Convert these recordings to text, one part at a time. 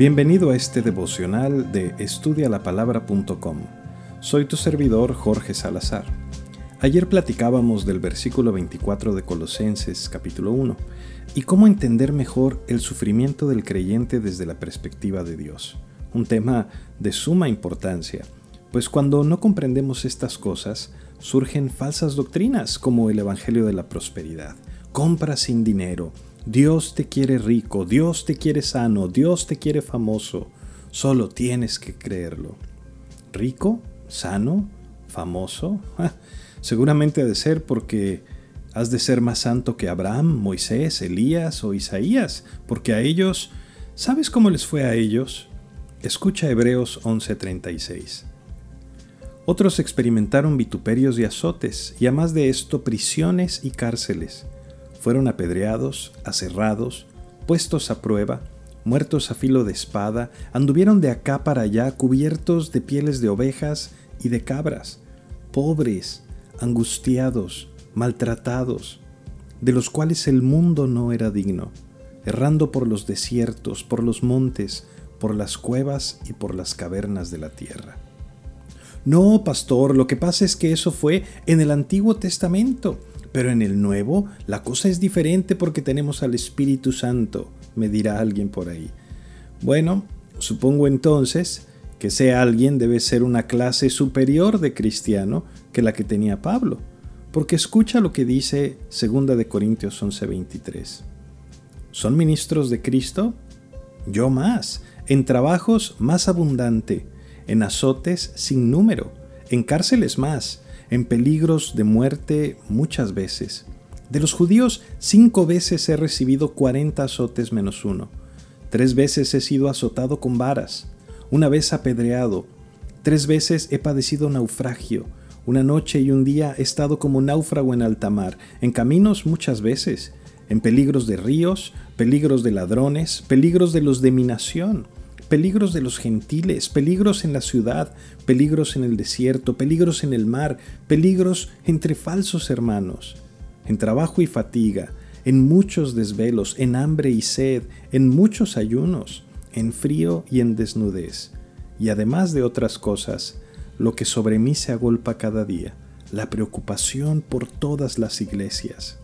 Bienvenido a este devocional de estudialapalabra.com. Soy tu servidor Jorge Salazar. Ayer platicábamos del versículo 24 de Colosenses capítulo 1 y cómo entender mejor el sufrimiento del creyente desde la perspectiva de Dios. Un tema de suma importancia, pues cuando no comprendemos estas cosas, surgen falsas doctrinas como el Evangelio de la Prosperidad, compra sin dinero, Dios te quiere rico, Dios te quiere sano, Dios te quiere famoso. Solo tienes que creerlo. ¿Rico? ¿Sano? ¿Famoso? seguramente ha de ser porque has de ser más santo que Abraham, Moisés, Elías o Isaías, porque a ellos, ¿sabes cómo les fue a ellos? Escucha Hebreos 11:36. Otros experimentaron vituperios y azotes, y a más de esto prisiones y cárceles fueron apedreados, aserrados, puestos a prueba, muertos a filo de espada, anduvieron de acá para allá cubiertos de pieles de ovejas y de cabras, pobres, angustiados, maltratados, de los cuales el mundo no era digno, errando por los desiertos, por los montes, por las cuevas y por las cavernas de la tierra. No, pastor, lo que pasa es que eso fue en el Antiguo Testamento. Pero en el nuevo la cosa es diferente porque tenemos al Espíritu Santo, me dirá alguien por ahí. Bueno, supongo entonces que ese alguien debe ser una clase superior de cristiano que la que tenía Pablo, porque escucha lo que dice 2 de Corintios 11:23. ¿Son ministros de Cristo? Yo más, en trabajos más abundante, en azotes sin número, en cárceles más, en peligros de muerte muchas veces. De los judíos, cinco veces he recibido cuarenta azotes menos uno. Tres veces he sido azotado con varas, una vez apedreado, tres veces he padecido naufragio, una noche y un día he estado como náufrago en alta mar, en caminos muchas veces, en peligros de ríos, peligros de ladrones, peligros de los de mi nación peligros de los gentiles, peligros en la ciudad, peligros en el desierto, peligros en el mar, peligros entre falsos hermanos, en trabajo y fatiga, en muchos desvelos, en hambre y sed, en muchos ayunos, en frío y en desnudez, y además de otras cosas, lo que sobre mí se agolpa cada día, la preocupación por todas las iglesias.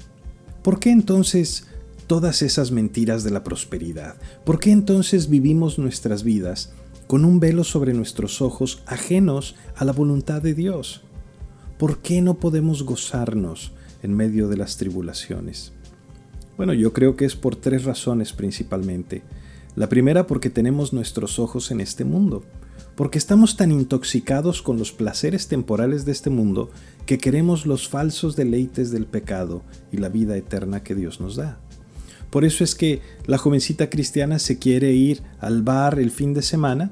¿Por qué entonces todas esas mentiras de la prosperidad? ¿Por qué entonces vivimos nuestras vidas con un velo sobre nuestros ojos ajenos a la voluntad de Dios? ¿Por qué no podemos gozarnos en medio de las tribulaciones? Bueno, yo creo que es por tres razones principalmente. La primera porque tenemos nuestros ojos en este mundo, porque estamos tan intoxicados con los placeres temporales de este mundo que queremos los falsos deleites del pecado y la vida eterna que Dios nos da. Por eso es que la jovencita cristiana se quiere ir al bar el fin de semana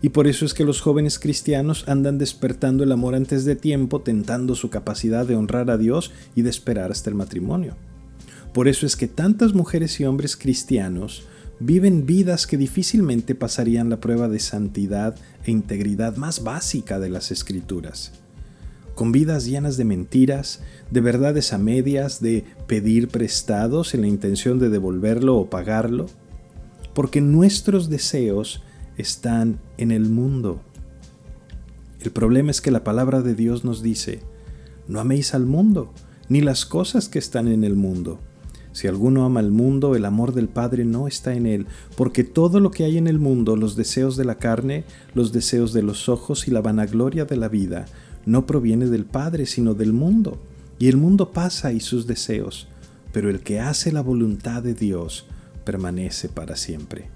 y por eso es que los jóvenes cristianos andan despertando el amor antes de tiempo, tentando su capacidad de honrar a Dios y de esperar hasta el matrimonio. Por eso es que tantas mujeres y hombres cristianos viven vidas que difícilmente pasarían la prueba de santidad e integridad más básica de las escrituras con vidas llenas de mentiras, de verdades a medias, de pedir prestados en la intención de devolverlo o pagarlo, porque nuestros deseos están en el mundo. El problema es que la palabra de Dios nos dice, no améis al mundo, ni las cosas que están en el mundo. Si alguno ama al mundo, el amor del Padre no está en él, porque todo lo que hay en el mundo, los deseos de la carne, los deseos de los ojos y la vanagloria de la vida, no proviene del Padre, sino del mundo. Y el mundo pasa y sus deseos, pero el que hace la voluntad de Dios permanece para siempre.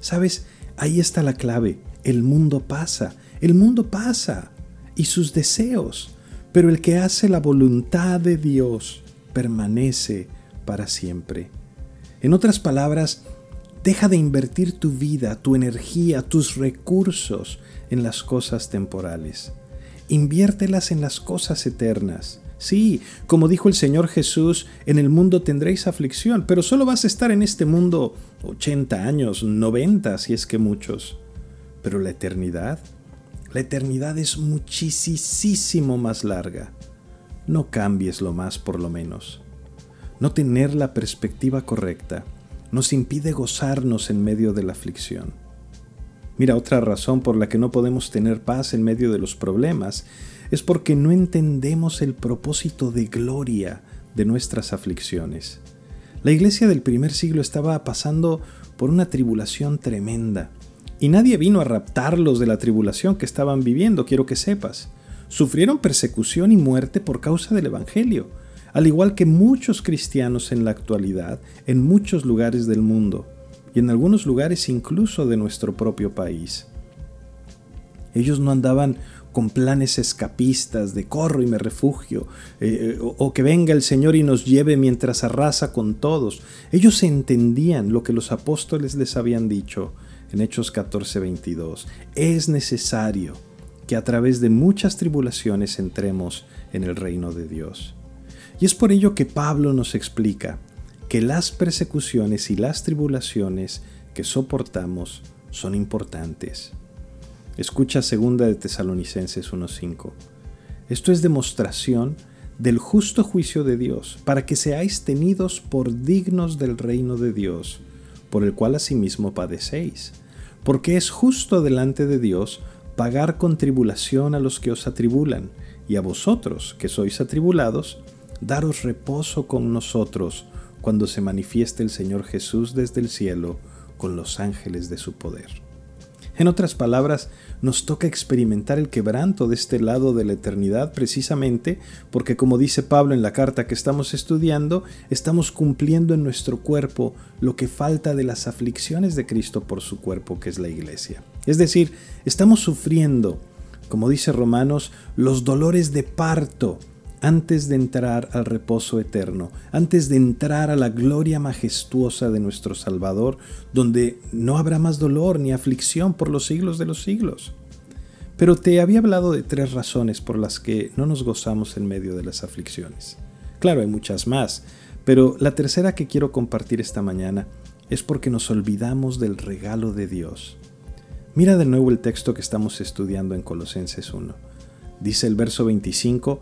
¿Sabes? Ahí está la clave. El mundo pasa, el mundo pasa y sus deseos, pero el que hace la voluntad de Dios permanece para siempre. En otras palabras, deja de invertir tu vida, tu energía, tus recursos en las cosas temporales inviértelas en las cosas eternas. Sí, como dijo el Señor Jesús, en el mundo tendréis aflicción, pero solo vas a estar en este mundo 80 años, 90 si es que muchos. Pero la eternidad, la eternidad es muchísimo más larga. No cambies lo más por lo menos. No tener la perspectiva correcta nos impide gozarnos en medio de la aflicción. Mira, otra razón por la que no podemos tener paz en medio de los problemas es porque no entendemos el propósito de gloria de nuestras aflicciones. La iglesia del primer siglo estaba pasando por una tribulación tremenda, y nadie vino a raptarlos de la tribulación que estaban viviendo, quiero que sepas. Sufrieron persecución y muerte por causa del Evangelio, al igual que muchos cristianos en la actualidad en muchos lugares del mundo, y en algunos lugares incluso de nuestro propio país. Ellos no andaban con planes escapistas de corro y me refugio, eh, o, o, que venga el Señor y nos lleve mientras arrasa con todos. Ellos entendían lo que los apóstoles les habían dicho en Hechos 14:22. Es necesario que a través de muchas tribulaciones entremos en el reino de Dios. Y es por ello que Pablo nos explica que las persecuciones y las tribulaciones que soportamos son importantes. Escucha segunda de Tesalonicenses 1:5. Esto es demostración del justo juicio de Dios, para que seáis tenidos por dignos del reino de Dios, por el cual asimismo padecéis, porque es justo delante de Dios pagar con tribulación a los que os atribulan, y a vosotros, que sois atribulados, daros reposo con nosotros cuando se manifieste el Señor Jesús desde el cielo con los ángeles de su poder. En otras palabras, nos toca experimentar el quebranto de este lado de la eternidad precisamente porque, como dice Pablo en la carta que estamos estudiando, estamos cumpliendo en nuestro cuerpo lo que falta de las aflicciones de Cristo por su cuerpo, que es la iglesia. Es decir, estamos sufriendo, como dice Romanos, los dolores de parto antes de entrar al reposo eterno, antes de entrar a la gloria majestuosa de nuestro Salvador, donde no habrá más dolor ni aflicción por los siglos de los siglos. Pero te había hablado de tres razones por las que no nos gozamos en medio de las aflicciones. Claro, hay muchas más, pero la tercera que quiero compartir esta mañana es porque nos olvidamos del regalo de Dios. Mira de nuevo el texto que estamos estudiando en Colosenses 1. Dice el verso 25,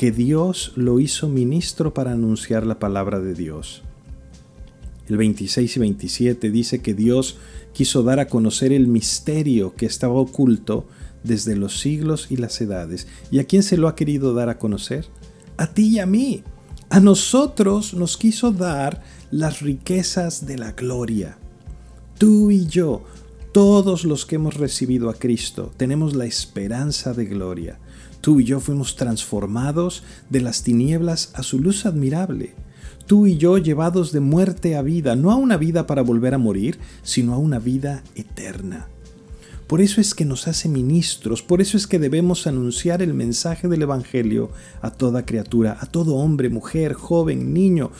que Dios lo hizo ministro para anunciar la palabra de Dios. El 26 y 27 dice que Dios quiso dar a conocer el misterio que estaba oculto desde los siglos y las edades. ¿Y a quién se lo ha querido dar a conocer? A ti y a mí. A nosotros nos quiso dar las riquezas de la gloria. Tú y yo, todos los que hemos recibido a Cristo, tenemos la esperanza de gloria. Tú y yo fuimos transformados de las tinieblas a su luz admirable. Tú y yo llevados de muerte a vida, no a una vida para volver a morir, sino a una vida eterna. Por eso es que nos hace ministros, por eso es que debemos anunciar el mensaje del Evangelio a toda criatura, a todo hombre, mujer, joven, niño.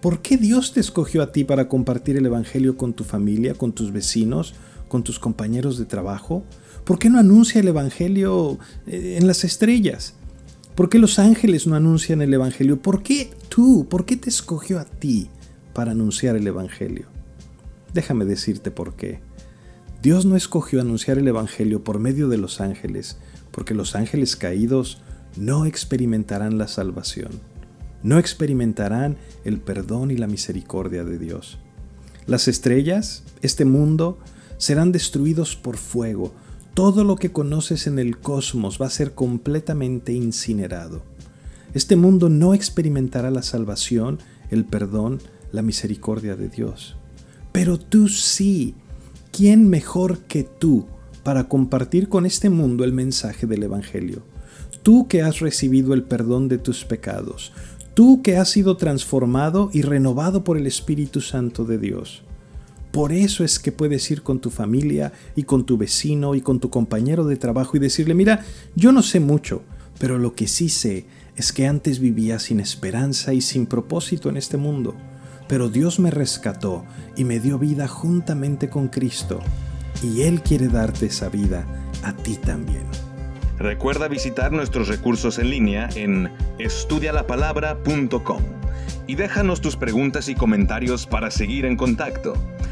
¿Por qué Dios te escogió a ti para compartir el Evangelio con tu familia, con tus vecinos, con tus compañeros de trabajo? ¿Por qué no anuncia el Evangelio eh, en las estrellas? ¿Por qué los ángeles no anuncian el Evangelio? ¿Por qué tú? ¿Por qué te escogió a ti para anunciar el Evangelio? Déjame decirte por qué. Dios no escogió anunciar el Evangelio por medio de los ángeles, porque los ángeles caídos no experimentarán la salvación, no experimentarán el perdón y la misericordia de Dios. Las estrellas, este mundo, serán destruidos por fuego, todo lo que conoces en el cosmos va a ser completamente incinerado. Este mundo no experimentará la salvación, el perdón, la misericordia de Dios. Pero tú sí. ¿Quién mejor que tú para compartir con este mundo el mensaje del Evangelio? Tú que has recibido el perdón de tus pecados, tú que has sido transformado y renovado por el Espíritu Santo de Dios. Por eso es que puedes ir con tu familia y con tu vecino y con tu compañero de trabajo y decirle, mira, yo no sé mucho, pero lo que sí sé es que antes vivía sin esperanza y sin propósito en este mundo, pero Dios me rescató y me dio vida juntamente con Cristo, y Él quiere darte esa vida a ti también. Recuerda visitar nuestros recursos en línea en estudialapalabra.com y déjanos tus preguntas y comentarios para seguir en contacto.